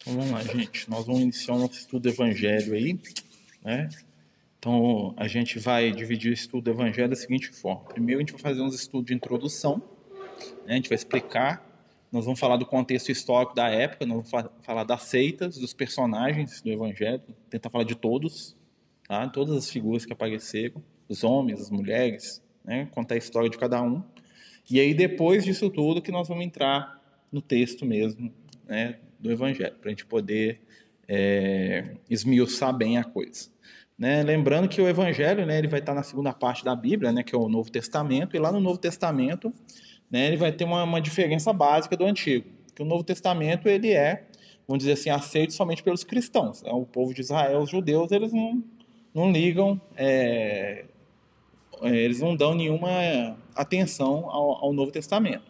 Então vamos lá, gente. Nós vamos iniciar o nosso estudo do Evangelho aí, né? Então a gente vai dividir o estudo do Evangelho da seguinte forma: primeiro a gente vai fazer uns estudos de introdução, né? a gente vai explicar, nós vamos falar do contexto histórico da época, nós vamos falar das seitas, dos personagens do Evangelho, tentar falar de todos, tá? Todas as figuras que apareceram, os homens, as mulheres, né? Contar a história de cada um. E aí depois disso tudo que nós vamos entrar no texto mesmo, né? Do Evangelho, para a gente poder é, esmiuçar bem a coisa. Né? Lembrando que o Evangelho né, ele vai estar na segunda parte da Bíblia, né, que é o Novo Testamento, e lá no Novo Testamento né, ele vai ter uma, uma diferença básica do Antigo, que o Novo Testamento ele é, vamos dizer assim, aceito somente pelos cristãos. Né? O povo de Israel, os judeus, eles não, não ligam, é, é eles não dão nenhuma atenção ao, ao Novo Testamento.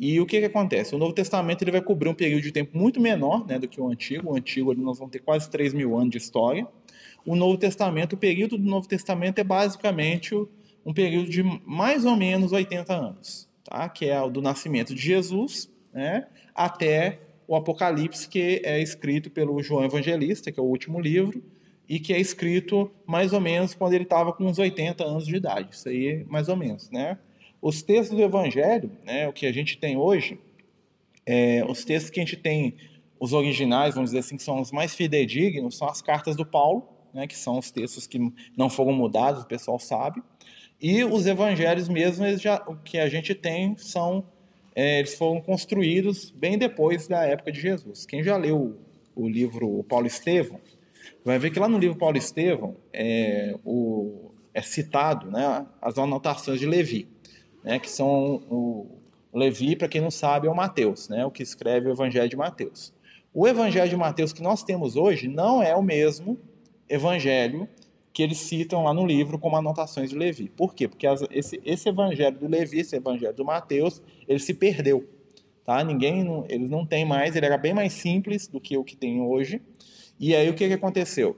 E o que, que acontece? O Novo Testamento ele vai cobrir um período de tempo muito menor né, do que o Antigo. O Antigo nós vamos ter quase 3 mil anos de história. O Novo Testamento, o período do Novo Testamento é basicamente um período de mais ou menos 80 anos, tá? que é o do nascimento de Jesus né, até o Apocalipse, que é escrito pelo João Evangelista, que é o último livro, e que é escrito mais ou menos quando ele estava com uns 80 anos de idade. Isso aí, mais ou menos, né? Os textos do Evangelho, né, o que a gente tem hoje, é, os textos que a gente tem, os originais, vamos dizer assim, que são os mais fidedignos, são as cartas do Paulo, né, que são os textos que não foram mudados, o pessoal sabe. E os evangelhos mesmo, eles já, o que a gente tem são, é, eles foram construídos bem depois da época de Jesus. Quem já leu o, livro Paulo Estevão, vai ver que lá no livro Paulo Estevão é, o, é citado né, as anotações de Levi né, que são o Levi, para quem não sabe, é o Mateus, né, o que escreve o Evangelho de Mateus. O Evangelho de Mateus que nós temos hoje não é o mesmo Evangelho que eles citam lá no livro como anotações de Levi. Por quê? Porque as, esse, esse Evangelho do Levi, esse Evangelho do Mateus, ele se perdeu. Tá? Ninguém, não, eles não têm mais, ele era bem mais simples do que o que tem hoje. E aí o que, que aconteceu?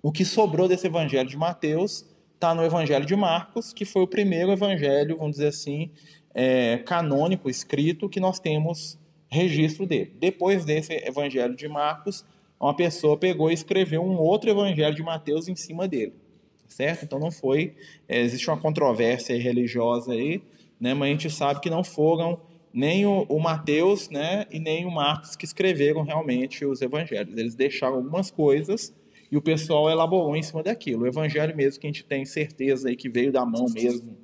O que sobrou desse Evangelho de Mateus está no Evangelho de Marcos, que foi o primeiro evangelho, vamos dizer assim, é, canônico, escrito, que nós temos registro dele. Depois desse Evangelho de Marcos, uma pessoa pegou e escreveu um outro Evangelho de Mateus em cima dele, certo? Então não foi, é, existe uma controvérsia religiosa aí, né? Mas a gente sabe que não foram nem o, o Mateus, né, e nem o Marcos que escreveram realmente os Evangelhos. Eles deixaram algumas coisas e o pessoal elaborou em cima daquilo. O evangelho mesmo que a gente tem certeza aí que veio da mão mesmo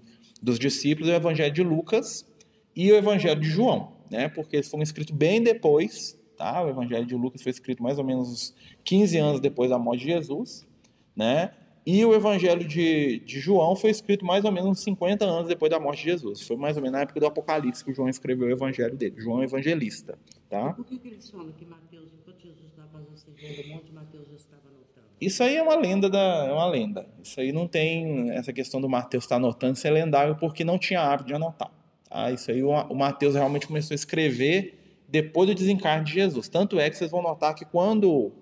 dos discípulos é o evangelho de Lucas e o evangelho de João, né? Porque eles foram escritos bem depois, tá? O evangelho de Lucas foi escrito mais ou menos 15 anos depois da morte de Jesus, né? E o evangelho de, de João foi escrito mais ou menos 50 anos depois da morte de Jesus. Foi mais ou menos na época do Apocalipse que o João escreveu o evangelho dele. João é evangelista, tá? Por que, que eles falam que Mateus, enquanto Jesus estava fazendo o segundo monte, Mateus estava isso aí é uma lenda da, é uma lenda. Isso aí não tem essa questão do Mateus estar tá anotando, isso é lendário porque não tinha hábito de anotar. Tá? Isso aí o, o Mateus realmente começou a escrever depois do desencarne de Jesus. Tanto é que vocês vão notar que quando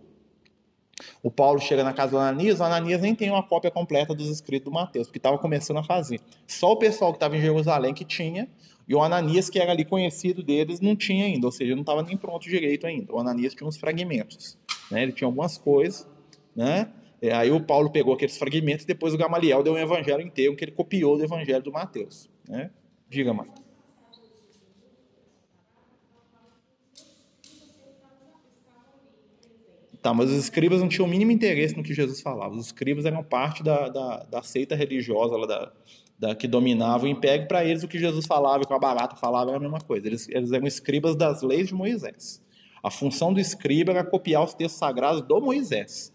o Paulo chega na casa do Ananias, o Ananias nem tem uma cópia completa dos escritos do Mateus, porque estava começando a fazer. Só o pessoal que estava em Jerusalém que tinha, e o Ananias, que era ali conhecido deles, não tinha ainda, ou seja, não estava nem pronto direito ainda. O Ananias tinha uns fragmentos. Né? Ele tinha algumas coisas, né? É, aí o Paulo pegou aqueles fragmentos e depois o Gamaliel deu um evangelho inteiro que ele copiou do evangelho do Mateus. Né? Diga, Marcos. Tá, mas os escribas não tinham o mínimo interesse no que Jesus falava. Os escribas eram parte da, da, da seita religiosa lá da, da, que dominava o império. Para eles, o que Jesus falava e o que a barata falava era a mesma coisa. Eles, eles eram escribas das leis de Moisés. A função do escriba era copiar os textos sagrados do Moisés.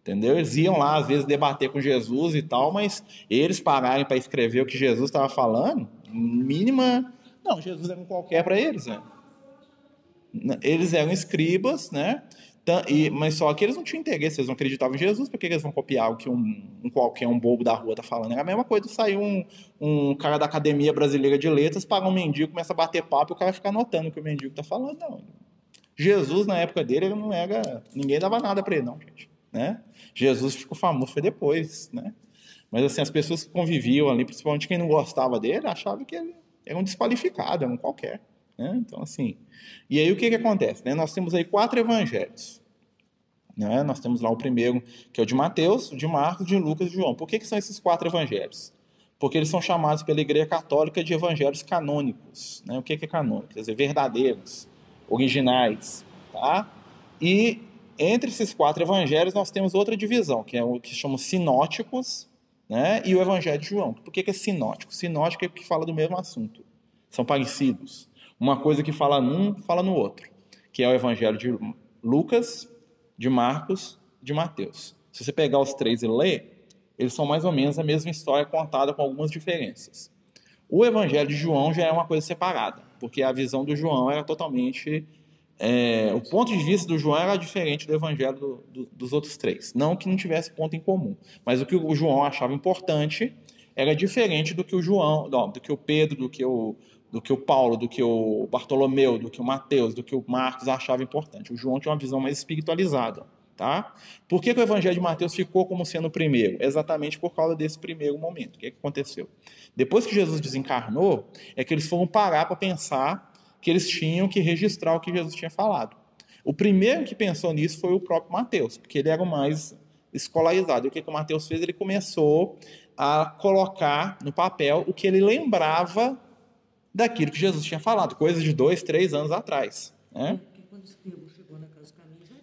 Entendeu? Eles iam lá, às vezes, debater com Jesus e tal, mas eles pararem para escrever o que Jesus estava falando, mínima. Não, Jesus era um qualquer para eles, né? Eles eram escribas, né? E, mas só que eles não tinham interesse, eles não acreditavam em Jesus, porque eles vão copiar o que um, um qualquer, um bobo da rua tá falando? É a mesma coisa, saiu um, um cara da Academia Brasileira de Letras, paga um mendigo, começa a bater papo e o cara fica anotando o que o mendigo tá falando. Não. Jesus, na época dele, ele não era. Ninguém dava nada para ele, não, gente né? Jesus ficou famoso foi depois, né? Mas assim, as pessoas que conviviam ali, principalmente quem não gostava dele, achavam que ele era um desqualificado, era um qualquer, Né? Então, assim. E aí o que, que acontece? Né? Nós temos aí quatro evangelhos. Né? Nós temos lá o primeiro, que é o de Mateus, de Marcos, de Lucas e de João. Por que, que são esses quatro evangelhos? Porque eles são chamados pela Igreja Católica de evangelhos canônicos. Né? O que, que é canônico? Quer dizer, verdadeiros, originais. Tá? E entre esses quatro evangelhos nós temos outra divisão, que é o que chamam sinóticos né? e o evangelho de João. Por que, que é sinótico? Sinótico é porque fala do mesmo assunto. São parecidos. Uma coisa que fala num, fala no outro. Que é o evangelho de Lucas, de Marcos, de Mateus. Se você pegar os três e ler, eles são mais ou menos a mesma história contada com algumas diferenças. O Evangelho de João já é uma coisa separada, porque a visão do João era totalmente. É, o ponto de vista do João era diferente do Evangelho do, do, dos outros três. Não que não tivesse ponto em comum, mas o que o João achava importante era diferente do que o João, não, do que o Pedro, do que o, do que o Paulo, do que o Bartolomeu, do que o Mateus, do que o Marcos achava importante. O João tinha uma visão mais espiritualizada. Tá? Por que, que o Evangelho de Mateus ficou como sendo o primeiro? Exatamente por causa desse primeiro momento. O que, que aconteceu? Depois que Jesus desencarnou, é que eles foram parar para pensar que eles tinham que registrar o que Jesus tinha falado. O primeiro que pensou nisso foi o próprio Mateus, porque ele era o mais escolarizado. E o que, que o Mateus fez? Ele começou a colocar no papel o que ele lembrava daquilo que Jesus tinha falado, coisas de dois, três anos atrás. Né?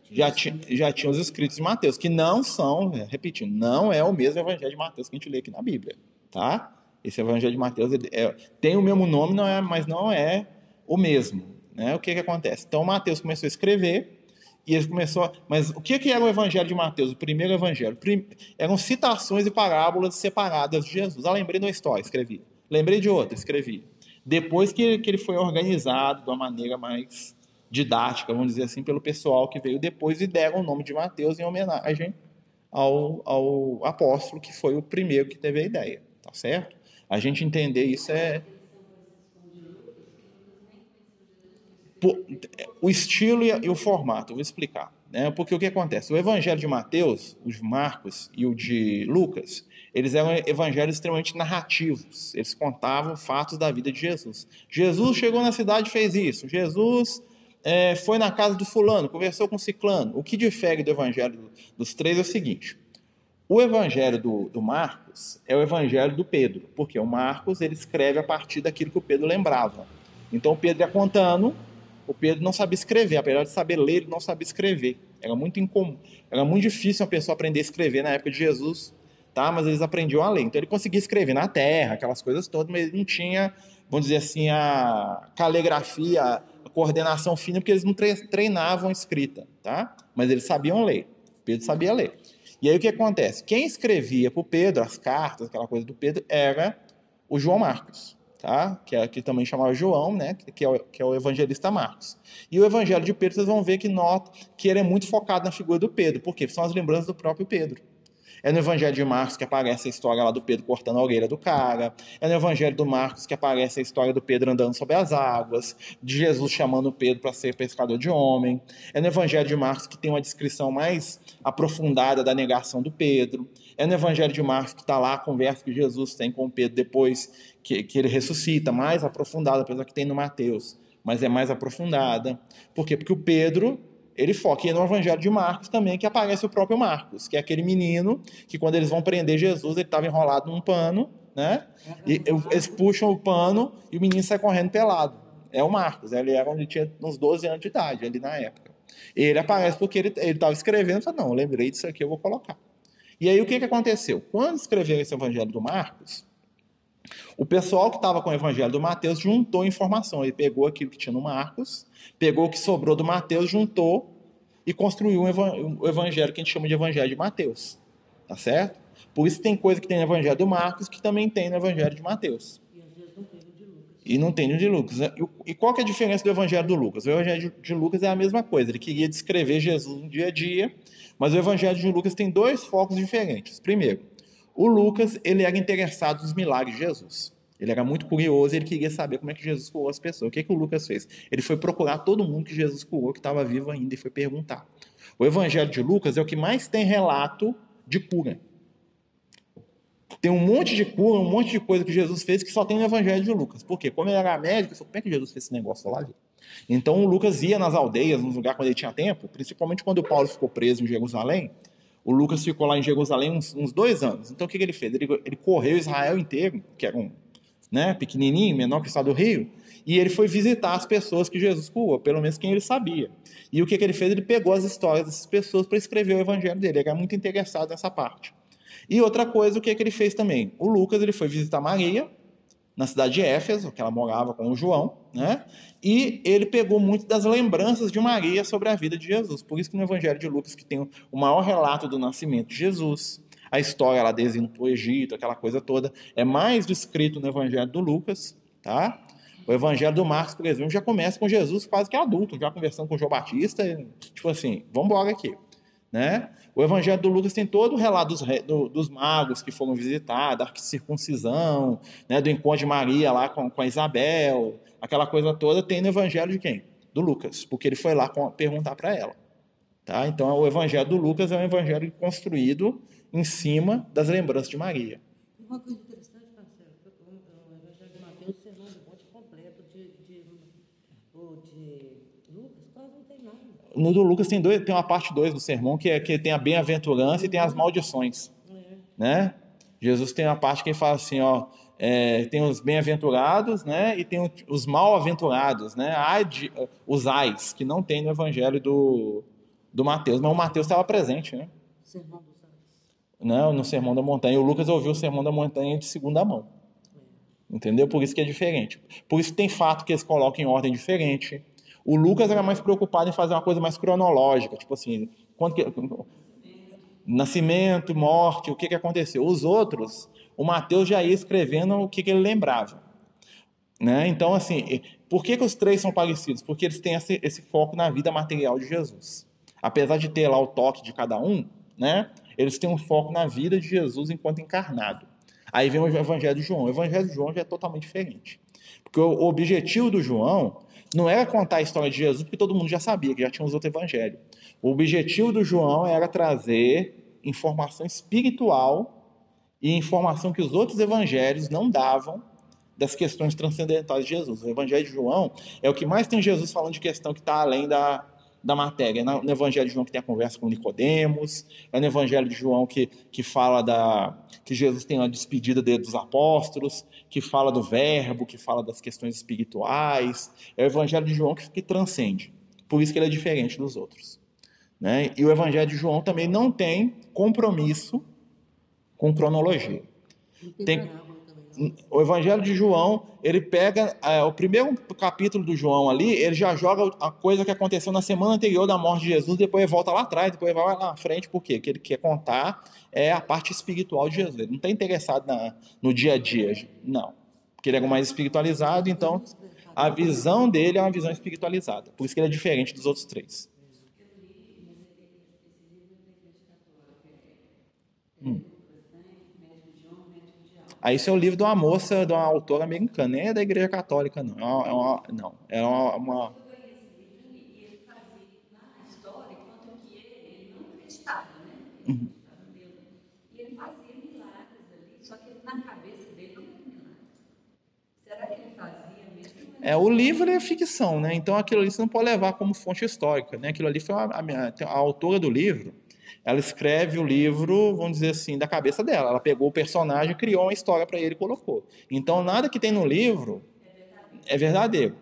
Já tinha, já tinha os escritos de Mateus, que não são, é, repetindo, não é o mesmo evangelho de Mateus que a gente lê aqui na Bíblia. Tá? Esse evangelho de Mateus é, tem o mesmo nome, não é, mas não é o mesmo. Né? O que, que acontece? Então Mateus começou a escrever e ele começou. Mas o que, que era o evangelho de Mateus? O primeiro evangelho? Prim, eram citações e parábolas separadas de Jesus. Ah, lembrei de uma história, escrevi. Lembrei de outra, escrevi. Depois que, que ele foi organizado de uma maneira mais didática, vamos dizer assim, pelo pessoal que veio depois e deram o nome de Mateus em homenagem ao, ao apóstolo que foi o primeiro que teve a ideia, tá certo? A gente entender isso é o estilo e o formato, vou explicar. Né? Porque o que acontece? O evangelho de Mateus, o de Marcos e o de Lucas, eles eram evangelhos extremamente narrativos. Eles contavam fatos da vida de Jesus. Jesus chegou na cidade e fez isso. Jesus é, foi na casa do fulano, conversou com ciclano. O que difere do evangelho dos três é o seguinte. O evangelho do, do, Marcos é o evangelho do Pedro, porque o Marcos ele escreve a partir daquilo que o Pedro lembrava. Então o Pedro ia contando o Pedro não sabia escrever, apesar de saber ler, ele não sabia escrever. Era muito incomum, era muito difícil uma pessoa aprender a escrever na época de Jesus, tá? Mas eles aprendiam a ler. Então ele conseguia escrever na terra, aquelas coisas todas, mas ele não tinha, vamos dizer assim, a caligrafia, a coordenação fina, porque eles não treinavam escrita, tá? Mas eles sabiam ler. Pedro sabia ler. E aí o que acontece? Quem escrevia para o Pedro as cartas, aquela coisa do Pedro, era o João Marcos tá? que, é, que também chamava João, né? que, é o, que é o evangelista Marcos. E o evangelho de Pedro, vocês vão ver que nota que ele é muito focado na figura do Pedro, porque são as lembranças do próprio Pedro. É no Evangelho de Marcos que aparece a história lá do Pedro cortando a orelha do cara. É no Evangelho do Marcos que aparece a história do Pedro andando sobre as águas, de Jesus chamando Pedro para ser pescador de homem. É no Evangelho de Marcos que tem uma descrição mais aprofundada da negação do Pedro. É no Evangelho de Marcos que está lá a conversa que Jesus tem com Pedro depois que, que ele ressuscita, mais aprofundada, apesar que tem no Mateus, mas é mais aprofundada. Por quê? Porque o Pedro ele foca. E no Evangelho de Marcos também, que aparece o próprio Marcos, que é aquele menino que, quando eles vão prender Jesus, ele estava enrolado num pano, né? E eles puxam o pano e o menino sai correndo pelado. É o Marcos, ele era onde tinha uns 12 anos de idade, ali na época. Ele aparece porque ele estava escrevendo falou: Não, lembrei disso aqui, eu vou colocar. E aí o que, que aconteceu? Quando escreveu esse Evangelho do Marcos, o pessoal que estava com o evangelho do Mateus juntou informação. Ele pegou aquilo que tinha no Marcos, pegou o que sobrou do Mateus, juntou e construiu um evangelho que a gente chama de evangelho de Mateus. Tá certo? Por isso tem coisa que tem no evangelho do Marcos que também tem no evangelho de Mateus. E não tem no de Lucas. E qual que é a diferença do evangelho do Lucas? O evangelho de Lucas é a mesma coisa. Ele queria descrever Jesus no dia a dia, mas o evangelho de Lucas tem dois focos diferentes. Primeiro, o Lucas, ele era interessado nos milagres de Jesus. Ele era muito curioso ele queria saber como é que Jesus curou as pessoas. O que, que o Lucas fez? Ele foi procurar todo mundo que Jesus curou, que estava vivo ainda, e foi perguntar. O Evangelho de Lucas é o que mais tem relato de cura. Tem um monte de cura, um monte de coisa que Jesus fez que só tem no Evangelho de Lucas. Por quê? Como ele era médico, como é que Jesus fez esse negócio lá? Então o Lucas ia nas aldeias, nos lugares quando ele tinha tempo, principalmente quando o Paulo ficou preso em Jerusalém. O Lucas ficou lá em Jerusalém uns, uns dois anos. Então o que, que ele fez? Ele, ele correu Israel inteiro, que era um né, pequenininho, menor que o estado do Rio, e ele foi visitar as pessoas que Jesus curou, pelo menos quem ele sabia. E o que, que ele fez? Ele pegou as histórias dessas pessoas para escrever o evangelho dele. Ele era muito interessado nessa parte. E outra coisa, o que, que ele fez também? O Lucas ele foi visitar Maria, na cidade de Éfeso, que ela morava com o João, né? E ele pegou muito das lembranças de Maria sobre a vida de Jesus. Por isso que no Evangelho de Lucas, que tem o maior relato do nascimento de Jesus, a história lá desde o Egito, aquela coisa toda, é mais descrito no Evangelho do Lucas, tá? O Evangelho do Marcos, por exemplo, já começa com Jesus quase que adulto, já conversando com João Batista, tipo assim, vamos embora aqui. Né? O Evangelho do Lucas tem todo o relato dos, do, dos magos que foram visitar, da circuncisão, né, do encontro de Maria lá com, com a Isabel, aquela coisa toda tem no Evangelho de quem? Do Lucas, porque ele foi lá perguntar para ela. Tá? Então, o Evangelho do Lucas é um evangelho construído em cima das lembranças de Maria. Uma coisa interessante, Marcelo, o Evangelho de Mateus, o sermão do monte completo de, de, o de Lucas, quase não tem nada. No do Lucas tem, dois, tem uma parte 2 do sermão que, é, que tem a bem-aventurança e tem as maldições. É. Né? Jesus tem uma parte que ele fala assim, ó, é, tem os bem-aventurados, né, e tem os mal-aventurados, né, os ais, que não tem no evangelho do, do Mateus, mas o Mateus estava presente, né? Sermão dos Ais. Né, no Sermão da Montanha. O Lucas ouviu o Sermão da Montanha de segunda mão. Entendeu? Por isso que é diferente. Por isso tem fato que eles colocam em ordem diferente. O Lucas era mais preocupado em fazer uma coisa mais cronológica, tipo assim, quando que, nascimento, morte, o que, que aconteceu. Os outros, o Mateus já ia escrevendo o que, que ele lembrava. Né? Então, assim, por que, que os três são parecidos? Porque eles têm esse, esse foco na vida material de Jesus. Apesar de ter lá o toque de cada um, né? eles têm um foco na vida de Jesus enquanto encarnado. Aí vem o Evangelho de João. O Evangelho de João já é totalmente diferente. Porque o objetivo do João não era contar a história de Jesus, porque todo mundo já sabia, que já tinha os outros evangelhos. O objetivo do João era trazer informação espiritual e informação que os outros evangelhos não davam das questões transcendentais de Jesus. O evangelho de João é o que mais tem Jesus falando de questão que está além da, da matéria. No Evangelho de João que tem a conversa com Nicodemos, é no Evangelho de João que, que fala da que Jesus tem a despedida dele dos apóstolos, que fala do verbo, que fala das questões espirituais. É o Evangelho de João que, que transcende. Por isso que ele é diferente dos outros. Né? E o Evangelho de João também não tem compromisso com cronologia. Tem O Evangelho de João, ele pega é, o primeiro capítulo do João ali, ele já joga a coisa que aconteceu na semana anterior da morte de Jesus, depois ele volta lá atrás, depois ele vai lá na frente, por quê? Porque ele quer contar é a parte espiritual de Jesus. Ele não está interessado na- no dia a dia, não. Porque ele é mais espiritualizado, então a visão dele é uma visão espiritualizada. Por isso que ele é diferente dos outros três. Hum. Aí isso é o livro de uma moça, de uma autora americana, nem é da igreja católica, não. É uma, é uma- não, é uma, uma-? Uhum. E ele fazia milagres ali, só que na cabeça dele não era milagre. Será que ele fazia mesmo? É, o livro é ficção, né? Então aquilo ali você não pode levar como fonte histórica, né? Aquilo ali foi a, a, a autora do livro, ela escreve o livro, vamos dizer assim, da cabeça dela. Ela pegou o personagem, criou uma história para ele e colocou. Então nada que tem no livro é verdadeiro,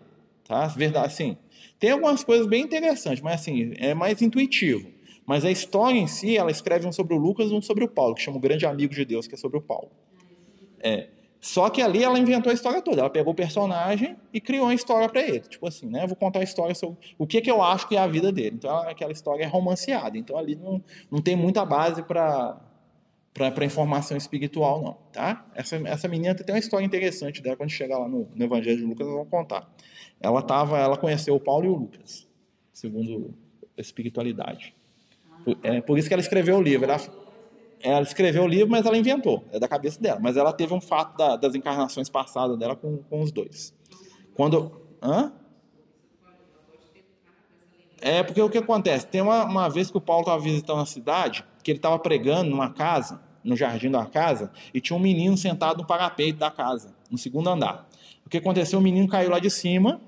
tá? Verdade, assim. Tem algumas coisas bem interessantes, mas assim, é mais intuitivo. Mas a história em si, ela escreve um sobre o Lucas e um sobre o Paulo, que chama o Grande Amigo de Deus, que é sobre o Paulo. É. Só que ali ela inventou a história toda. Ela pegou o personagem e criou uma história para ele. Tipo assim, né? Eu vou contar a história sobre o que, que eu acho que é a vida dele. Então ela- aquela história é romanceada. Então ali não, não tem muita base para para informação espiritual, não, tá? Essa, essa menina tem uma história interessante dela, quando chegar lá no, no Evangelho de Lucas, vai contar. Ela tava, ela conheceu o Paulo e o Lucas, segundo a espiritualidade. Por, é, por isso que ela escreveu o livro. Ela, ela escreveu o livro, mas ela inventou, é da cabeça dela. Mas ela teve um fato da- das encarnações passadas dela com, com os dois. Quando. Hã? É porque o que acontece? Tem uma, uma vez que o Paulo estava visitando a cidade, que ele estava pregando numa casa, no jardim da casa e tinha um menino sentado no parapeito da casa, no segundo andar. O que aconteceu? O menino caiu lá de cima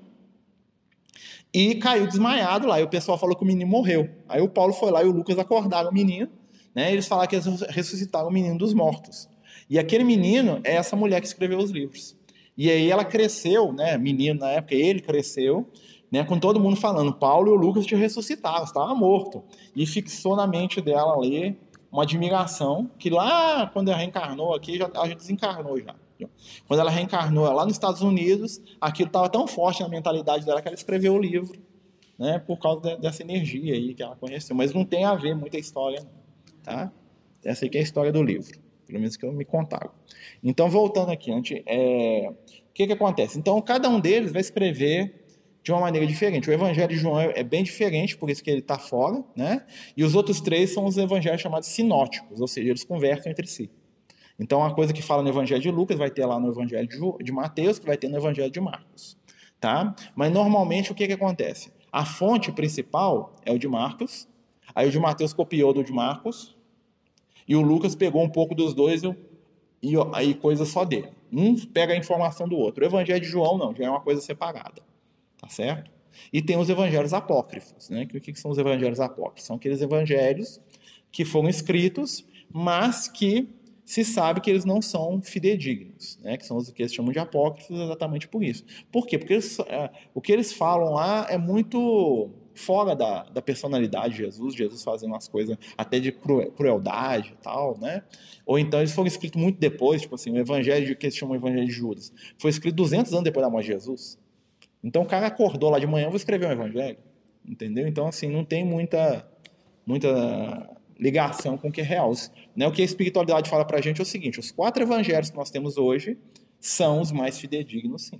e caiu desmaiado lá. E o pessoal falou que o menino morreu. Aí o Paulo foi lá e o Lucas acordaram o menino. Né? Eles falaram que eles ressuscitaram o menino dos mortos. E aquele menino é essa mulher que escreveu os livros. E aí ela cresceu, né? Menino na época, ele cresceu, né? Com todo mundo falando, Paulo e o Lucas te ressuscitaram, estava morto. E fixou na mente dela ali uma admiração que lá quando ela reencarnou aqui, já, ela já desencarnou já. Quando ela reencarnou lá nos Estados Unidos, aquilo estava tão forte na mentalidade dela que ela escreveu o livro, né? Por causa de, dessa energia aí que ela conheceu. Mas não tem a ver muita história, tá? Essa aqui é a história do livro, pelo menos que eu me contaram. Então, voltando aqui, antes, é... o que, que acontece? Então, cada um deles vai escrever de uma maneira diferente. O Evangelho de João é bem diferente, por isso que ele está fora, né? E os outros três são os evangelhos chamados sinóticos, ou seja, eles conversam entre si. Então, a coisa que fala no Evangelho de Lucas vai ter lá no Evangelho de Mateus, que vai ter no Evangelho de Marcos, tá? Mas normalmente o que que acontece? A fonte principal é o de Marcos, aí o de Mateus copiou do de Marcos, e o Lucas pegou um pouco dos dois e aí coisa só dele. Um pega a informação do outro. O Evangelho de João não, já é uma coisa separada, tá certo? E tem os evangelhos apócrifos, né? O que, são os evangelhos apócrifos? São aqueles evangelhos que foram escritos, mas que se sabe que eles não são fidedignos, né? que são os que eles chamam de apócrifos exatamente por isso. Por quê? Porque eles, é, o que eles falam lá é muito fora da, da personalidade de Jesus, Jesus fazendo umas coisas até de crueldade e tal, né? Ou então eles foram escritos muito depois, tipo assim, o evangelho que eles chamam de evangelho de Judas, foi escrito 200 anos depois da morte de Jesus. Então o cara acordou lá de manhã, vou escrever um evangelho, entendeu? Então assim, não tem muita muita ligação com o que é real. Né? O que a espiritualidade fala para a gente é o seguinte: os quatro evangelhos que nós temos hoje são os mais fidedignos, sim.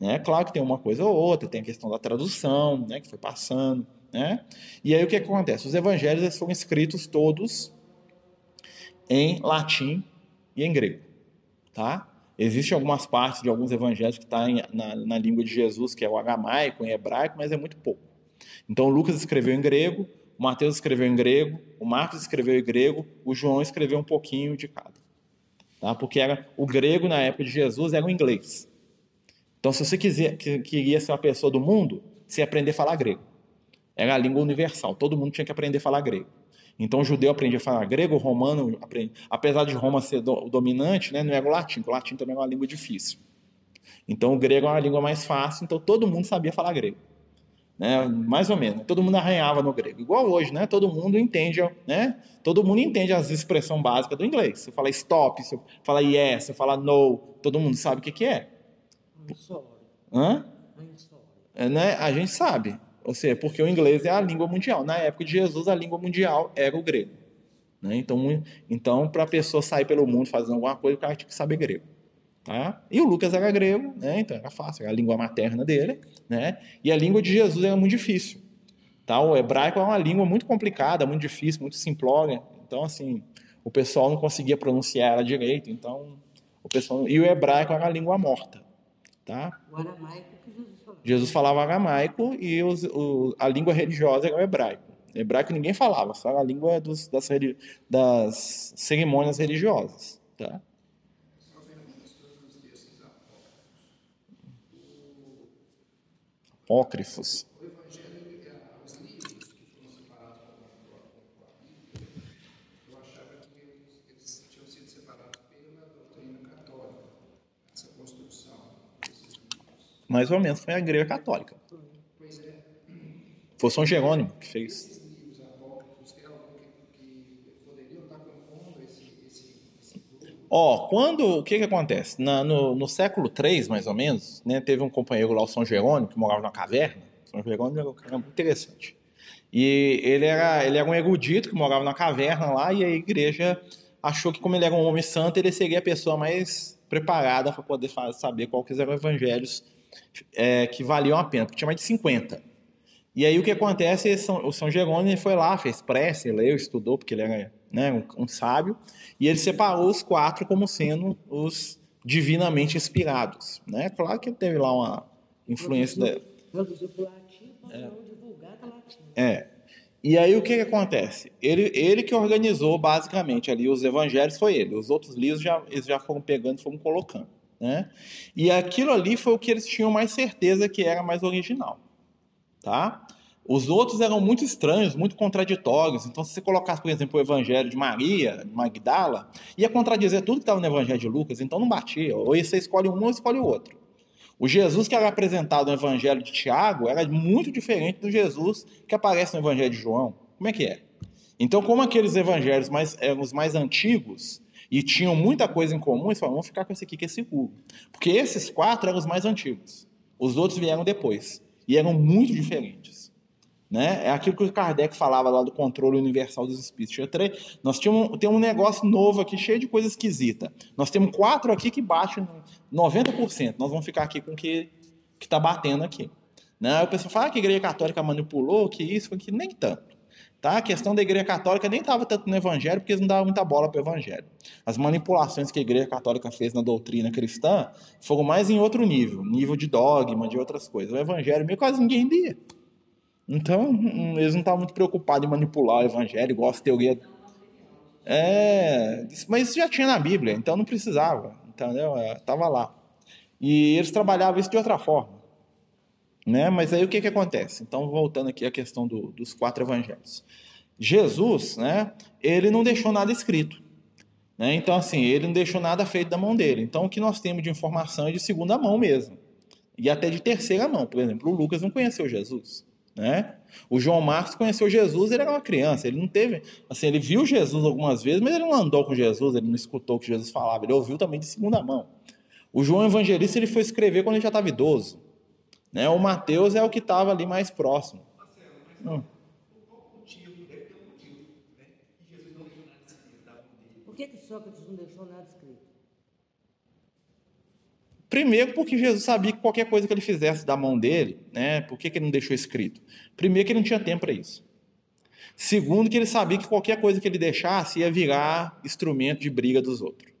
Né? Claro que tem uma coisa ou outra, tem a questão da tradução, né, que foi passando. Né? E aí o que acontece? Os evangelhos foram escritos todos em latim e em grego. Tá? Existem algumas partes de alguns evangelhos que estão tá na, na língua de Jesus, que é o aramaico, em hebraico, mas é muito pouco. Então Lucas escreveu em grego, o Mateus escreveu em grego, o Marcos escreveu em grego, o João escreveu um pouquinho de cada. Tá? Porque era, o grego na época de Jesus era o inglês. Então, se você quiser, queria ser uma pessoa do mundo, você ia aprender a falar grego. Era a língua universal, todo mundo tinha que aprender a falar grego. Então, o judeu aprendia a falar grego, o romano aprende. Apesar de Roma ser do, dominante, né, não era o latim, o latim também é uma língua difícil. Então, o grego é uma língua mais fácil, então todo mundo sabia falar grego né? Mais ou menos. Todo mundo arranhava no grego. Igual hoje, né? Todo mundo entende, né? Todo mundo entende as expressões básicas do inglês. Você fala stop, você fala yes, você fala no, todo mundo sabe o que, que é. Hã? É, né? A gente sabe. Ou seja, porque o inglês é a língua mundial. Na época de Jesus, a língua mundial era o grego. Né? Então, então para a pessoa sair pelo mundo fazendo alguma coisa, o cara tinha que saber grego. Tá? E o Lucas era grego, né? então era fácil, era a língua materna dele, né? e a língua de Jesus era muito difícil. Tá? O hebraico é uma língua muito complicada, muito difícil, muito simplória, então assim, o pessoal não conseguia pronunciar ela direito, então o pessoal e o hebraico era a língua morta, tá? O aramaico que Jesus falava. Jesus falava aramaico e os, o, a língua religiosa era o hebraico. O hebraico ninguém falava, só a língua dos, das, das cerimônias religiosas, tá? apócrifos. O Evangelho, os livros que foram separados com a Bíblia, eu achava que eles tinham sido separados pela doutrina católica, essa construção desses livros. Mais ou menos, foi a igreja católica. Foi São Jerônimo que fez. Ó, quando o que que acontece? Na, no, no, século III, mais ou menos, né, teve um companheiro lá, o São Jerônimo, que morava na caverna. São Jerônimo era um cara muito interessante. E ele era, ele era um erudito que morava na caverna lá, e a igreja achou que, como ele era um homem santo, ele seria a pessoa mais preparada para poder saber quais eram os evangelhos é, que valiam a pena, porque tinha mais de 50. E aí o que acontece, o São Jerônimo foi lá, fez prece, leu, estudou, porque ele era né, um, um sábio, e ele separou os quatro como sendo os divinamente inspirados. Né? Claro que teve lá uma influência... Traduziu para o latim para é. não divulgar para latim. É. E aí o que, que acontece? Ele, ele que organizou basicamente ali os evangelhos foi ele. Os outros livros já, eles já foram pegando e foram colocando. Né? E aquilo ali foi o que eles tinham mais certeza que era mais original. Tá? Os outros eram muito estranhos, muito contraditórios. Então, se você colocasse, por exemplo, o Evangelho de Maria, Magdala, ia contradizer tudo que estava no Evangelho de Lucas, então não batia. Ou você escolhe um ou escolhe o outro. O Jesus que era apresentado no Evangelho de Tiago era muito diferente do Jesus que aparece no Evangelho de João. Como é que é? Então, como aqueles evangelhos mais, eram os mais antigos e tinham muita coisa em comum, eles falaram, vamos ficar com esse aqui que é seguro. Porque esses quatro eram os mais antigos. Os outros vieram depois. E eram muito diferentes. Né? É aquilo que o Kardec falava lá do controle universal dos espíritos. Nós tínhamos, temos um negócio novo aqui, cheio de coisa esquisita. Nós temos quatro aqui que batem 90%. Nós vamos ficar aqui com o que está batendo aqui. Né? O pessoal fala ah, que a igreja católica manipulou, que isso, que nem tanto. Tá? A questão da igreja católica nem estava tanto no evangelho, porque eles não davam muita bola para o evangelho. As manipulações que a igreja católica fez na doutrina cristã foram mais em outro nível, nível de dogma, de outras coisas. O evangelho meio quase ninguém lia. Então, hum, eles não estavam muito preocupados em manipular o evangelho, igual as teorias. É, mas isso já tinha na Bíblia, então não precisava, entendeu? Estava é, lá. E eles trabalhavam isso de outra forma. Né? Mas aí o que, que acontece? Então, voltando aqui à questão do, dos quatro evangelhos. Jesus, né, ele não deixou nada escrito. Né? Então, assim, ele não deixou nada feito da mão dele. Então, o que nós temos de informação é de segunda mão mesmo. E até de terceira mão. Por exemplo, o Lucas não conheceu Jesus. Né? O João Marcos conheceu Jesus, ele era uma criança, ele não teve, assim, ele viu Jesus algumas vezes, mas ele não andou com Jesus, ele não escutou o que Jesus falava, ele ouviu também de segunda mão. O João Evangelista ele foi escrever quando ele já estava idoso, né? O Mateus é o que estava ali mais próximo. Hum. Por que, que Sócrates não deixou nada escrito? Primeiro, porque Jesus sabia que qualquer coisa que ele fizesse da mão dele, né, por que, que ele não deixou escrito? Primeiro, que ele não tinha tempo para isso. Segundo, que ele sabia que qualquer coisa que ele deixasse ia virar instrumento de briga dos outros.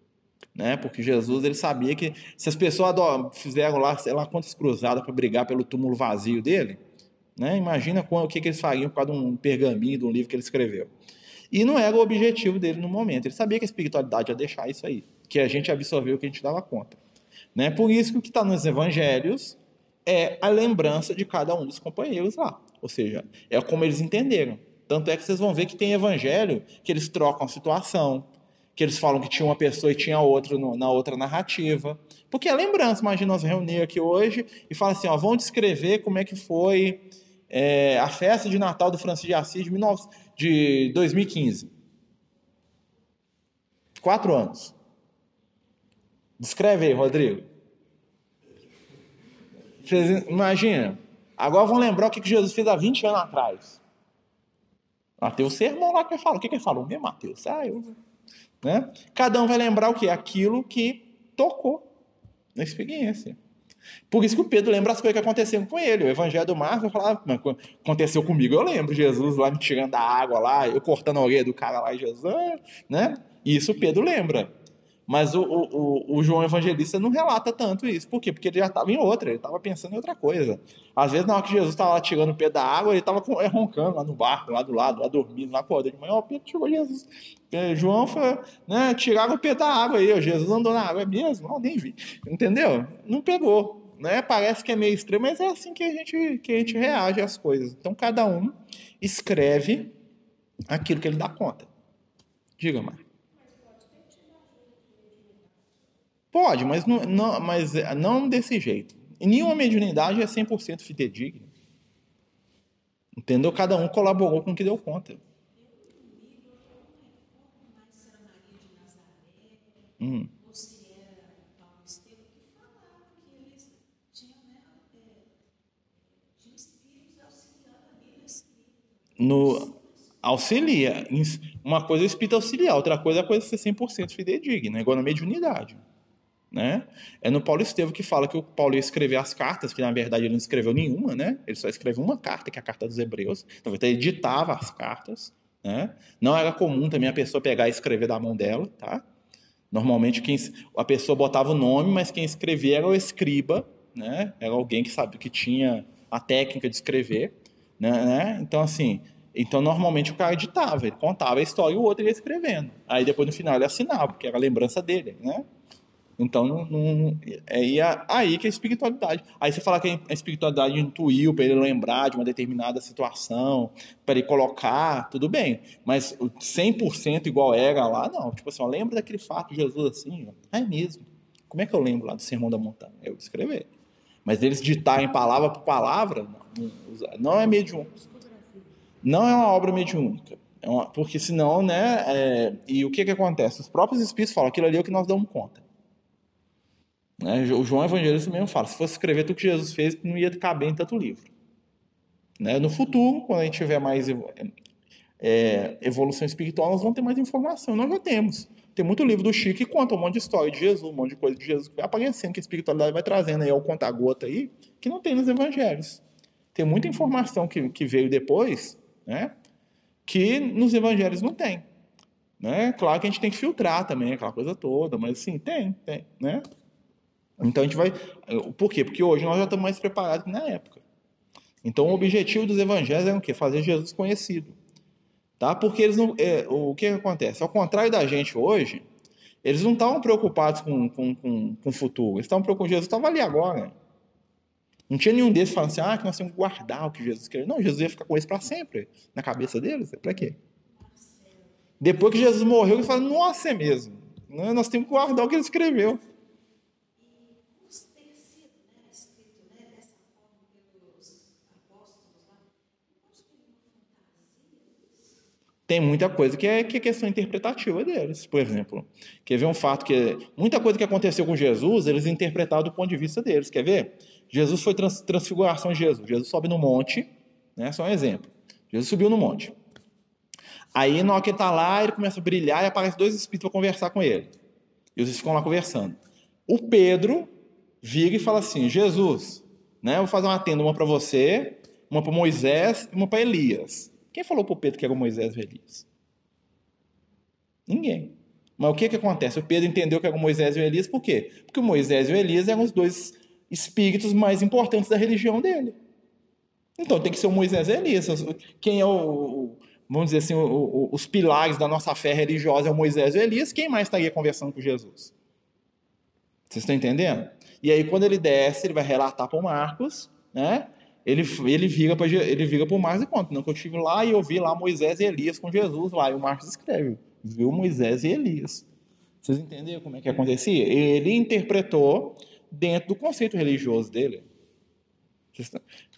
Né? Porque Jesus ele sabia que se as pessoas fizeram lá, sei lá quantas cruzadas para brigar pelo túmulo vazio dele, né? imagina o que, que eles fariam por causa de um pergaminho, de um livro que ele escreveu. E não era o objetivo dele no momento. Ele sabia que a espiritualidade ia deixar isso aí, que a gente absorveu o que a gente dava conta. Né? Por isso que o que está nos evangelhos é a lembrança de cada um dos companheiros lá. Ou seja, é como eles entenderam. Tanto é que vocês vão ver que tem evangelho que eles trocam a situação, que eles falam que tinha uma pessoa e tinha outra na outra narrativa. Porque é lembrança, imagina nós reunir aqui hoje e falar assim, ó, vão descrever como é que foi é, a festa de Natal do Francisco de Assis de, 19, de 2015. Quatro anos. Descreve aí, Rodrigo. imagina. Agora vão lembrar o que Jesus fez há 20 anos atrás. Mateus sermão lá que ele fala. O que ele falou? Meu Mateus, ah, eu. Né? Cada um vai lembrar o que? Aquilo que tocou na experiência. Por isso que o Pedro lembra as coisas que aconteceram com ele. O Evangelho do Marcos falar, aconteceu comigo, eu lembro. Jesus lá me tirando da água lá, eu cortando a orelha do cara lá, Jesus, né? Isso o Pedro lembra. Mas o, o, o, João Evangelista não relata tanto isso. Por quê? Porque ele já estava em outra, ele estava pensando em outra coisa. Às vezes, na hora que Jesus estava lá tirando o pé da água, ele estava é, roncando lá no barco, lá do lado, lá dormindo, lá acordando de manhã. Ó, Pedro tirou Jesus. É, João foi, né, tiraram o pé da água aí, Jesus andou na água, é mesmo? Não, nem vi. Entendeu? Não pegou. Né? Parece que é meio estranho, mas é assim que a gente, que a gente reage às coisas. Então, cada um escreve aquilo que ele dá conta. Diga, Marcos. Pode, mas não, não, mas não desse jeito. E nenhuma mediunidade é 100% fidedigna. Entendeu? Cada um colaborou com o que deu conta. Hum. No, auxilia. Uma coisa é espírito auxiliar, outra coisa é a coisa ser 100% fidedigna, igual na mediunidade. Né? É no Paulo Estevam que fala que o Paulo ia escrever as cartas, que na verdade ele não escreveu nenhuma, né? Ele só escreveu uma carta, que é a carta dos Hebreus. Então ele editava as cartas, né? Não era comum também a pessoa pegar e escrever da mão dela, tá? Normalmente quem, a pessoa botava o nome, mas quem escrevia era o escriba, né? Era alguém que sabe que tinha a técnica de escrever, né? né? Então assim, Então, normalmente o cara editava, ele contava a história e o outro ia escrevendo. Aí depois no final ele assinava, porque era a lembrança dele, né? Então, não, não, é aí que é a espiritualidade. Aí você fala que a espiritualidade intuiu para ele lembrar de uma determinada situação, para ele colocar, tudo bem. Mas 100% igual era lá, não. Tipo assim, ó, lembra daquele fato de Jesus assim? É mesmo. Como é que eu lembro lá do Sermão da Montanha? Eu escrever. Mas eles ditarem palavra por palavra, não, não é mediúnico. Não é uma obra mediúnica. É uma, porque senão, né? É, e o que, que acontece? Os próprios espíritos falam, aquilo ali é o que nós damos conta. Né? O João Evangelista mesmo fala: se fosse escrever tudo que Jesus fez, não ia caber em tanto livro. Né? No futuro, quando a gente tiver mais é, evolução espiritual, nós vamos ter mais informação. Nós já temos. Tem muito livro do Chico que conta um monte de história de Jesus, um monte de coisa de Jesus que vai aparecendo, que a espiritualidade vai trazendo aí ao conta-gota aí, que não tem nos evangelhos. Tem muita informação que, que veio depois, né? Que nos evangelhos não tem. Né? Claro que a gente tem que filtrar também, aquela coisa toda, mas sim, tem, tem, né? Então a gente vai. Por quê? Porque hoje nós já estamos mais preparados que na época. Então o objetivo dos evangelhos é o quê? Fazer Jesus conhecido. Tá? Porque eles não. É, o que, que acontece? Ao contrário da gente hoje, eles não estavam preocupados com, com, com, com o futuro. Eles estavam preocupados. Jesus estava ali agora. Não tinha nenhum desses falando assim, ah, que nós temos que guardar o que Jesus quer. Não, Jesus ia ficar com isso para sempre. Na cabeça deles. Para quê? Depois que Jesus morreu, eles falaram, nossa, é mesmo. Nós temos que guardar o que ele escreveu. Tem muita coisa que é, que é questão interpretativa deles. Por exemplo, quer ver um fato que muita coisa que aconteceu com Jesus, eles interpretaram do ponto de vista deles. Quer ver? Jesus foi trans, transfiguração de Jesus. Jesus sobe no monte, né? Só um exemplo. Jesus subiu no monte. Aí, na hora que ele está lá, ele começa a brilhar e aparece dois espíritos para conversar com ele. E eles ficam lá conversando. O Pedro vira e fala assim: Jesus, né? Eu vou fazer uma tenda, uma para você, uma para Moisés e uma para Elias. Quem falou para o Pedro que era o Moisés e Elias? Ninguém. Mas o que, que acontece? O Pedro entendeu que era o Moisés e o Elias por quê? Porque o Moisés e o Elias eram os dois espíritos mais importantes da religião dele. Então tem que ser o Moisés e o Elias. Quem é o, vamos dizer assim, o, o, os pilares da nossa fé religiosa é o Moisés e o Elias. Quem mais estaria conversando com Jesus? Vocês estão entendendo? E aí quando ele desce, ele vai relatar para o Marcos, né? Ele, ele vira para ele vira para o Marcos e conta, não que eu estive lá e eu vi lá Moisés e Elias com Jesus lá, e o Marcos escreve, viu Moisés e Elias. Vocês entenderam como é que acontecia? Ele interpretou dentro do conceito religioso dele.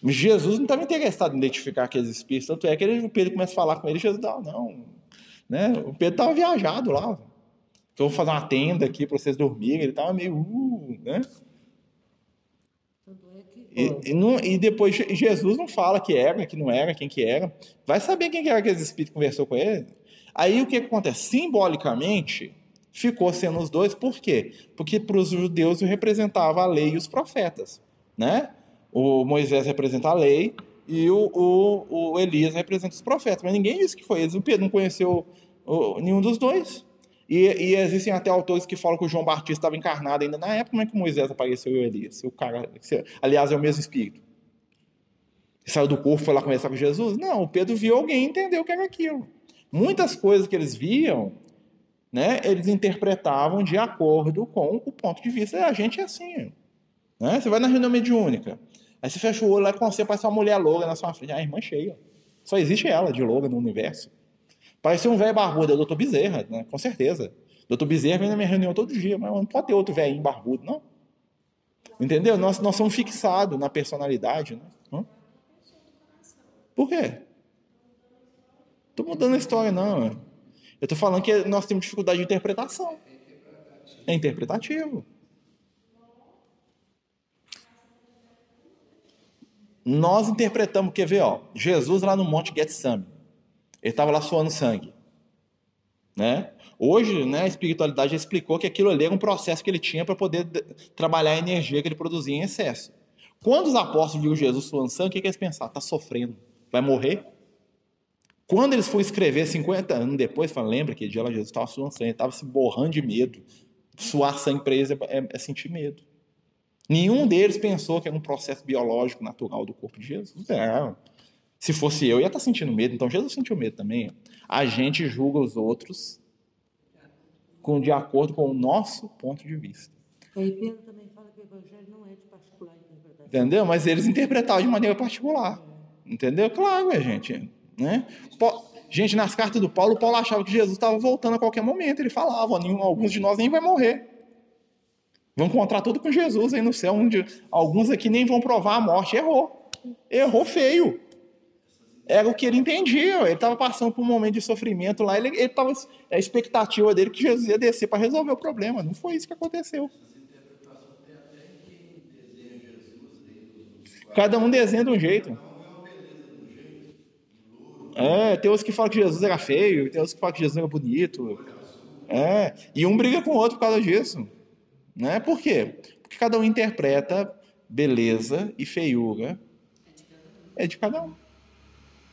Jesus não estava interessado em identificar aqueles espíritos, tanto é que ele, o Pedro começa a falar com ele, Jesus não, não. Né? O Pedro estava viajado lá. Então, vou fazer uma tenda aqui para vocês dormirem. Ele estava meio, uh, né? E, e, não, e, depois Jesus não fala que era, que não era, quem que era. Vai saber quem que era aqueles espíritos que conversou com ele. Aí o que acontece? Simbolicamente, ficou sendo os dois. Por quê? Porque para os judeus representava a lei e os profetas. Né? O Moisés representa a lei e o, o, o Elias representa os profetas. Mas ninguém disse que foi eles. O Pedro não conheceu o, nenhum dos dois. E, e, existem até autores que falam que o João Batista estava encarnado ainda na época, como é que Moisés apareceu e Elias? O cara, aliás, é o mesmo espírito. Saiu do corpo, foi lá conversar com Jesus? Não, o Pedro viu alguém e entendeu o que era aquilo. Muitas coisas que eles viam, né, eles interpretavam de acordo com o ponto de vista da gente é assim. Né? Você vai na reunião mediúnica, aí você fecha o olho lá e você parece uma mulher louca na sua frente. Ah, a irmã cheia. Só existe ela de louca no universo. Parecia um velho barbudo, é o doutor Bezerra, né? com certeza. Doutor Bezerra vem na minha reunião todo dia, mas não pode ter outro velhinho barbudo, não. Entendeu? Nós, nós somos fixados na personalidade. Né? Hã? Por quê? Estou mudando a história, não. Eu estou falando que nós temos dificuldade de interpretação. É interpretativo. Nós interpretamos, quer ver, ó, Jesus lá no Monte Getsemane. Ele estava lá suando sangue. Né? Hoje, né, a espiritualidade explicou que aquilo ali era um processo que ele tinha para poder trabalhar a energia que ele produzia em excesso. Quando os apóstolos viram Jesus suando sangue, o que, que eles pensaram? Está sofrendo, vai morrer? Quando eles foram escrever 50 anos depois, falaram, lembra que dia lá Jesus estava suando sangue, estava se borrando de medo. Suar sangue para eles é, é, é, sentir medo. Nenhum deles pensou que era um processo biológico natural do corpo de Jesus. Não. Se fosse eu, ia estar sentindo medo. Então Jesus sentiu medo também. A gente julga os outros com, de acordo com o nosso ponto de vista. Aí Pedro também fala que o evangelho não é de particular interpretação. Entendeu? Mas eles interpretavam de maneira particular. Entendeu? Claro, é, gente. Né? Gente, nas cartas do Paulo, Paulo achava que Jesus estava voltando a qualquer momento. Ele falava, "Nenhum- alguns de nós nem vai morrer. Vão encontrar tudo com Jesus aí no céu. Dia- alguns aqui nem vão provar a morte. Errou. Errou feio. Era o que ele entendia. Ele estava passando por um momento de sofrimento lá. Ele estava. A expectativa dele é que Jesus ia descer para resolver o problema. Não foi isso que aconteceu. Cada um desenha de um jeito. É, tem uns que falam que Jesus era feio, tem uns que falam que Jesus era bonito. É, e um briga com o outro por causa disso. Né? Por quê? Porque cada um interpreta beleza e feiura. É de cada um.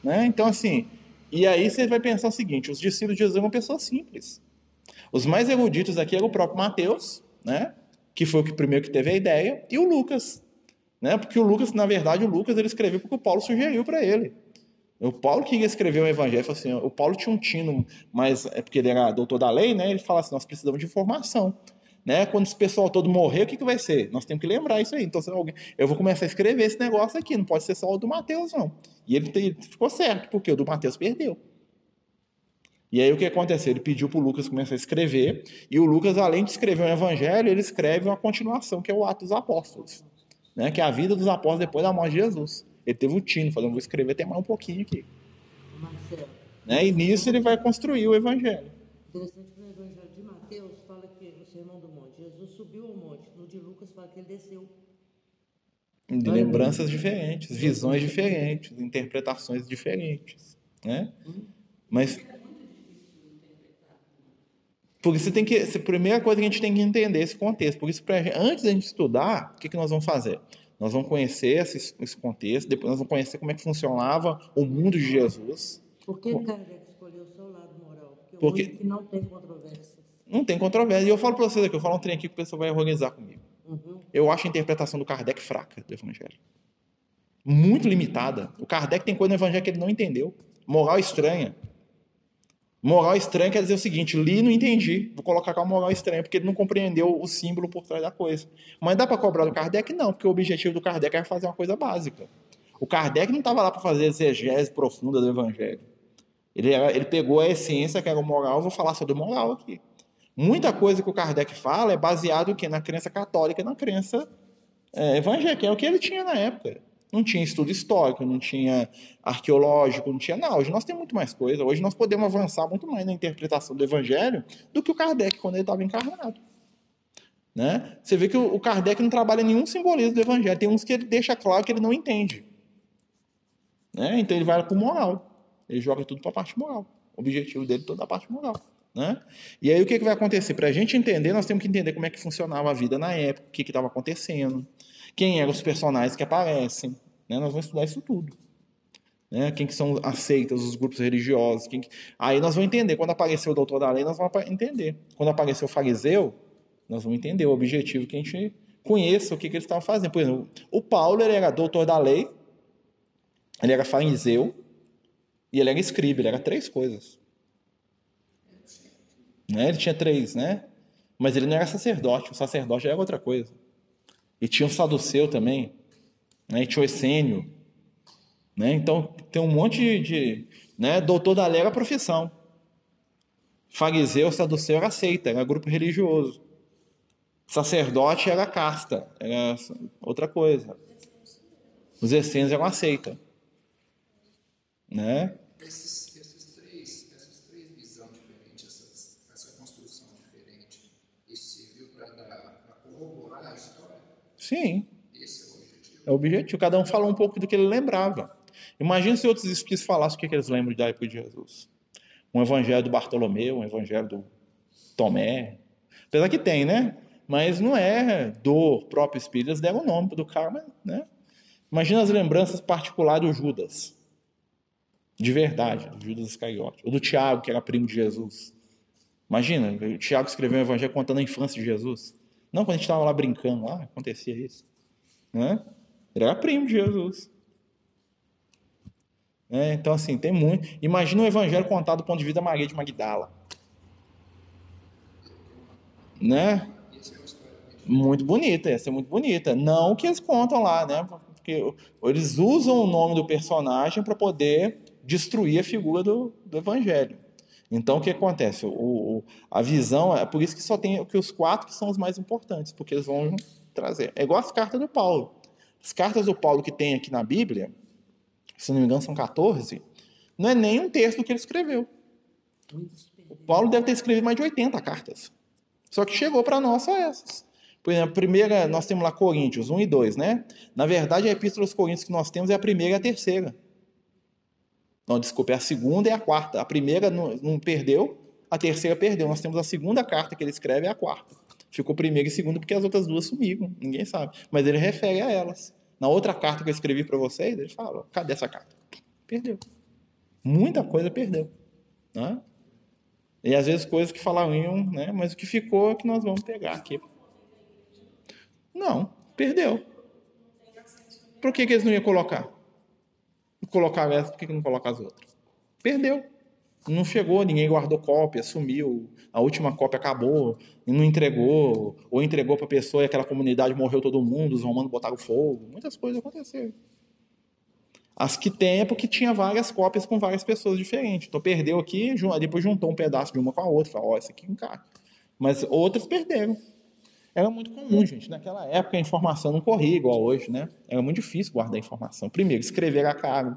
Né? Então, assim, e aí você vai pensar o seguinte: os discípulos de Jesus eram pessoas simples. Os mais eruditos aqui eram o próprio Mateus, né? que foi o que primeiro que teve a ideia, e o Lucas. Né? Porque o Lucas, na verdade, o Lucas ele escreveu porque o Paulo sugeriu para ele. O Paulo que ia escrever o evangelho, assim, o Paulo tinha um tino, mas é porque ele era doutor da lei, né? Ele fala assim, nós precisamos de informação. Né? Quando esse pessoal todo morrer, o que, que vai ser? Nós temos que lembrar isso aí. Então, se alguém... eu vou começar a escrever esse negócio aqui, não pode ser só o do Mateus, não. E ele, te- ficou certo, porque o do Mateus perdeu. E aí o que aconteceu? Ele pediu para o Lucas começar a escrever, e o Lucas, além de escrever um evangelho, ele escreve uma continuação, que é o Atos dos Apóstolos, né? que é a vida dos apóstolos depois da morte de Jesus. Ele teve o tino, falando, vou escrever até mais um pouquinho aqui. Marcelo, Né? E nisso ele vai construir o evangelho. interessante que no evangelho de Mateus fala que no Sermão do Monte, Jesus subiu ao monte. No de Lucas fala que ele desceu. De lembranças diferentes, visões diferentes, interpretações diferentes, né? Mas porque você tem que, a primeira coisa que a gente tem que entender esse contexto. Por isso, pra, antes da gente estudar, o que, que nós vamos fazer? Nós vamos conhecer esse, esse contexto, depois nós vamos conhecer como é que funcionava o mundo de Jesus. Por que Kardec escolheu o seu lado moral? Porque, é Porque- não tem controvérsias. Não tem controvérsia. E eu falo para vocês aqui, eu falo um trem aqui que o pessoal vai organizar comigo. Eu acho a interpretação do Kardec fraca do Evangelho. Muito limitada. O Kardec tem coisa no Evangelho que ele não entendeu. Moral estranha. Moral estranha quer dizer o seguinte: li não entendi. Vou colocar com a moral estranha, porque ele não compreendeu o símbolo por trás da coisa. Mas dá para cobrar do Kardec? Não, porque o objetivo do Kardec era fazer uma coisa básica. O Kardec não estava lá para fazer exegese profunda do Evangelho. Ele, era- ele pegou a essência, que era o moral, vou falar sobre moral aqui. Muita coisa que o Kardec fala é baseado o quê? na crença católica na crença é, evangélica, é o que ele tinha na época. Não tinha estudo histórico, não tinha arqueológico, não tinha nada. Hoje nós temos muito mais coisa. Hoje nós podemos avançar muito mais na interpretação do evangelho do que o Kardec quando ele estava encarnado. Né? Você vê que o o Kardec não trabalha nenhum simbolismo do evangelho. Tem uns que ele deixa claro que ele não entende. Né? Então ele vai para o moral. Ele joga tudo para a parte moral. O objetivo dele é toda a parte moral. Né? E aí o que, que vai acontecer? Para a gente entender, nós temos que entender como é que funcionava a vida na época, o que estava acontecendo, quem eram os personagens que aparecem. Né? Nós vamos estudar isso tudo. Né? Quem que são as seitas, os grupos religiosos. Que... Aí nós vamos entender. Quando apareceu o doutor da lei, nós vamos entender. Quando apareceu o fariseu, nós vamos entender o objetivo que a gente conheça o que, que eles estavam fazendo. Por exemplo, o Paulo ele era doutor da lei, ele era fariseu e ele era escriba. Ele era três coisas. Né? Ele tinha três, né? Mas ele não era sacerdote. O sacerdote era outra coisa. E tinha o saduceu também. Né? E tinha o essênio. Né? Então, tem um monte de... de né? Doutor da lei era profissão. Fariseu, saduceu era seita, era grupo religioso. Sacerdote era casta, era outra coisa. Os essênios eram a seita. Né? Esses, esses três, essas três visões diferentes, essas, essa construção diferente, isso serviu para corroborar a história? Sim, Esse é o objetivo. é. Cada um falou um pouco do que ele lembrava. Imagina se outros espíritos falassem o que, que eles lembram da época de Jesus. Um evangelho do Bartolomeu, um evangelho do Tomé. Apesar que tem, né? Mas não é do próprio espírito. Eles deram o nome do cara, né? Imagina as lembranças particulares do Judas. De verdade, do Judas Iscariote. Ou do Tiago, que era primo de Jesus. Imagina, o Tiago escreveu um evangelho contando a infância de Jesus. Não, quando a gente estava lá brincando, lá acontecia isso. Né? Ele era primo de Jesus. né? Então, assim, tem muito. Imagina o evangelho contado do ponto de vista da Maria de Magdala. Né? É muito bonita, essa é muito bonita. Não o que eles contam lá, né? Porque eles usam o nome do personagem para poder destruir a figura do, do evangelho. Então, o que acontece? O, o- a visão, é por isso que só tem que os quatro que são os mais importantes, porque eles vão trazer. É igual as cartas do Paulo. As cartas do Paulo que tem aqui na Bíblia, se não me engano, são 14, não é nem um terço do que ele escreveu. O Paulo deve ter escrito mais de 80 cartas. Só que chegou para nós só essas. Por exemplo, a primeira, nós temos lá Coríntios 1 e 2, né? Na verdade, a Epístola aos Coríntios que nós temos é a primeira e a terceira. Não, desculpa, é a segunda e a quarta. A primeira não, não perdeu, a terceira perdeu. Nós temos a segunda carta que ele escreve e a quarta. Ficou primeira e segunda porque as outras duas sumiram, ninguém sabe. Mas ele refere a elas. Na outra carta que eu escrevi para vocês, ele fala: cadê essa carta? Perdeu. Muita coisa perdeu. Né? E às vezes coisas que falariam, né? Mas o que ficou é que nós vamos pegar aqui. Não, perdeu. Por que, que eles não iam colocar? Colocar essa, por que, não colocar as outras? Perdeu. Não chegou, ninguém guardou cópia, sumiu, a última cópia acabou, não entregou, ou entregou para a pessoa e aquela comunidade morreu todo mundo, os romanos botaram fogo, muitas coisas aconteceram. As que tem é porque tinha várias cópias com várias pessoas diferentes. Então perdeu aqui, depois juntou um pedaço de uma com a outra. Falou, ó, essa aqui encaixa. Mas outras perderam. Era muito comum, gente. Naquela época a informação não corria igual hoje, né? Era muito difícil guardar a informação. Primeiro, escrever era caro.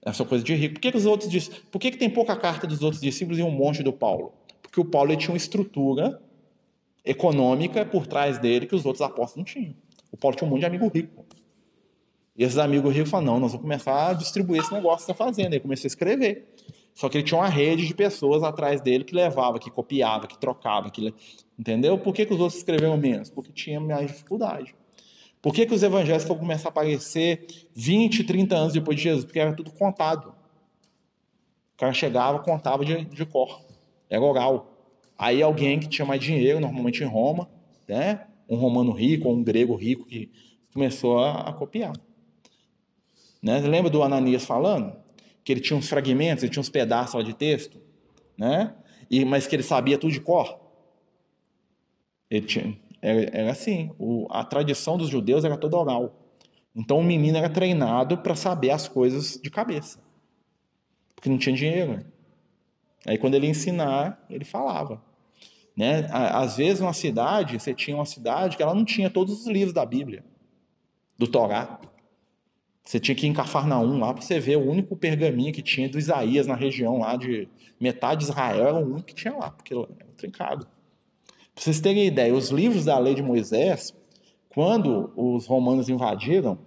Essa coisa de rico. Por que, que os outros dis- Por que, que tem pouca carta dos outros discípulos e um monte do Paulo? Porque o Paulo ele tinha uma estrutura econômica por trás dele que os outros apóstolos não tinham. O Paulo tinha um monte de amigo rico. E esses amigos ricos falaram, não, nós vamos começar a distribuir esse negócio que está fazendo. Aí começou a escrever. Só que ele tinha uma rede de pessoas atrás dele que levava, que copiava, que trocava, que... entendeu? Por que, que os outros escreveram menos? Porque tinha mais dificuldade. Por que, que os evangelhos foram começar a aparecer 20, 30 anos depois de Jesus? Porque era tudo contado. O cara chegava, contava de, de cor. Era oral. Aí alguém que tinha mais dinheiro, normalmente em Roma, né? um romano rico ou um grego rico que começou a, a copiar. Né? Lembra do Ananias falando? Que ele tinha uns fragmentos, ele tinha uns pedaços de texto, né? E, mas que ele sabia tudo de cor. Tinha, era, assim, a tradição dos judeus era toda oral. Então o menino era treinado para saber as coisas de cabeça. Porque não tinha dinheiro. Aí quando ele ia ensinar, ele falava. Né? Às vezes numa cidade, você tinha uma cidade que ela não tinha todos os livros da Bíblia, do Torá. Você tinha que ir em Cafarnaum lá para você ver o único pergaminho que tinha do Isaías na região lá de metade de Israel era o único que tinha lá, porque era trincado. Para vocês terem ideia, os livros da lei de Moisés, quando os romanos invadiram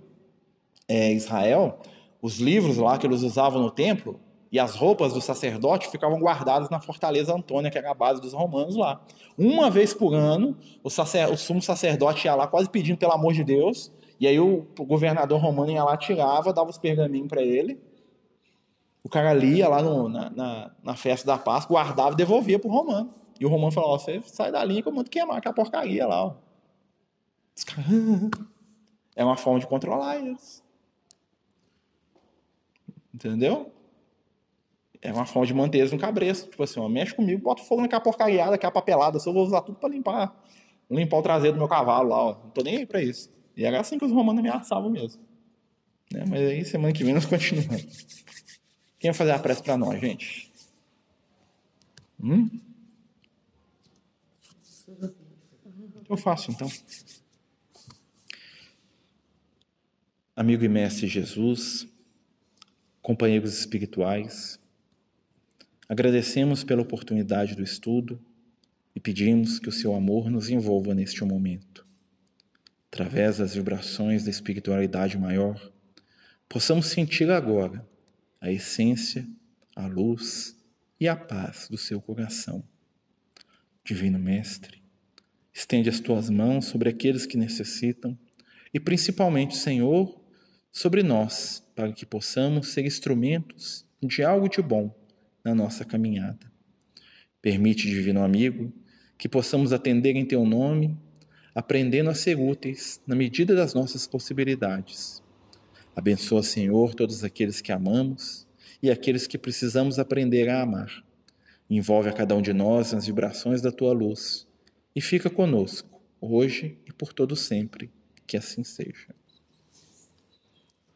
é, Israel, os livros lá que eles usavam no templo e as roupas do sacerdote ficavam guardadas na fortaleza Antônia, que era a base dos romanos lá. Uma vez por ano, o, sacer, o sumo sacerdote ia lá quase pedindo pelo amor de Deus, e aí o, o governador romano ia lá, tirava, dava os pergaminhos para ele, o cara lia lá no- na, na, na festa da Páscoa, guardava e devolvia pro romano. E o romano falou, ó, você sai da linha que eu mando queimar aquela porcaria lá. Ó. Os caras... É uma forma de controlar eles. Entendeu? É uma forma de manter eles no cabresto. Tipo assim, ó, mexe comigo, bota fogo naquela porcariada, naquela papelada, se eu vou usar tudo pra limpar. Limpar o traseiro do meu cavalo lá, ó. Não tô nem aí pra isso. E era assim que os romanos ameaçavam mesmo. Né? Mas aí, semana que vem, nós continuamos. Quem vai fazer a prece pra nós, gente? Hum? Eu faço, então. Amigo e mestre Jesus, companheiros espirituais, agradecemos pela oportunidade do estudo e pedimos que o seu amor nos envolva neste momento. Através das vibrações da espiritualidade maior, possamos sentir agora a essência, a luz e a paz do seu coração. Divino Mestre, estende as tuas mãos sobre aqueles que necessitam e principalmente, Senhor, sobre nós, para que possamos ser instrumentos de algo de bom na nossa caminhada. Permite, Divino Amigo, que possamos atender em Teu nome, aprendendo a ser úteis na medida das nossas possibilidades. Abençoa, Senhor, todos aqueles que amamos e aqueles que precisamos aprender a amar. Envolve a cada um de nós nas vibrações da tua luz e fica conosco, hoje e por todo sempre. Que assim seja.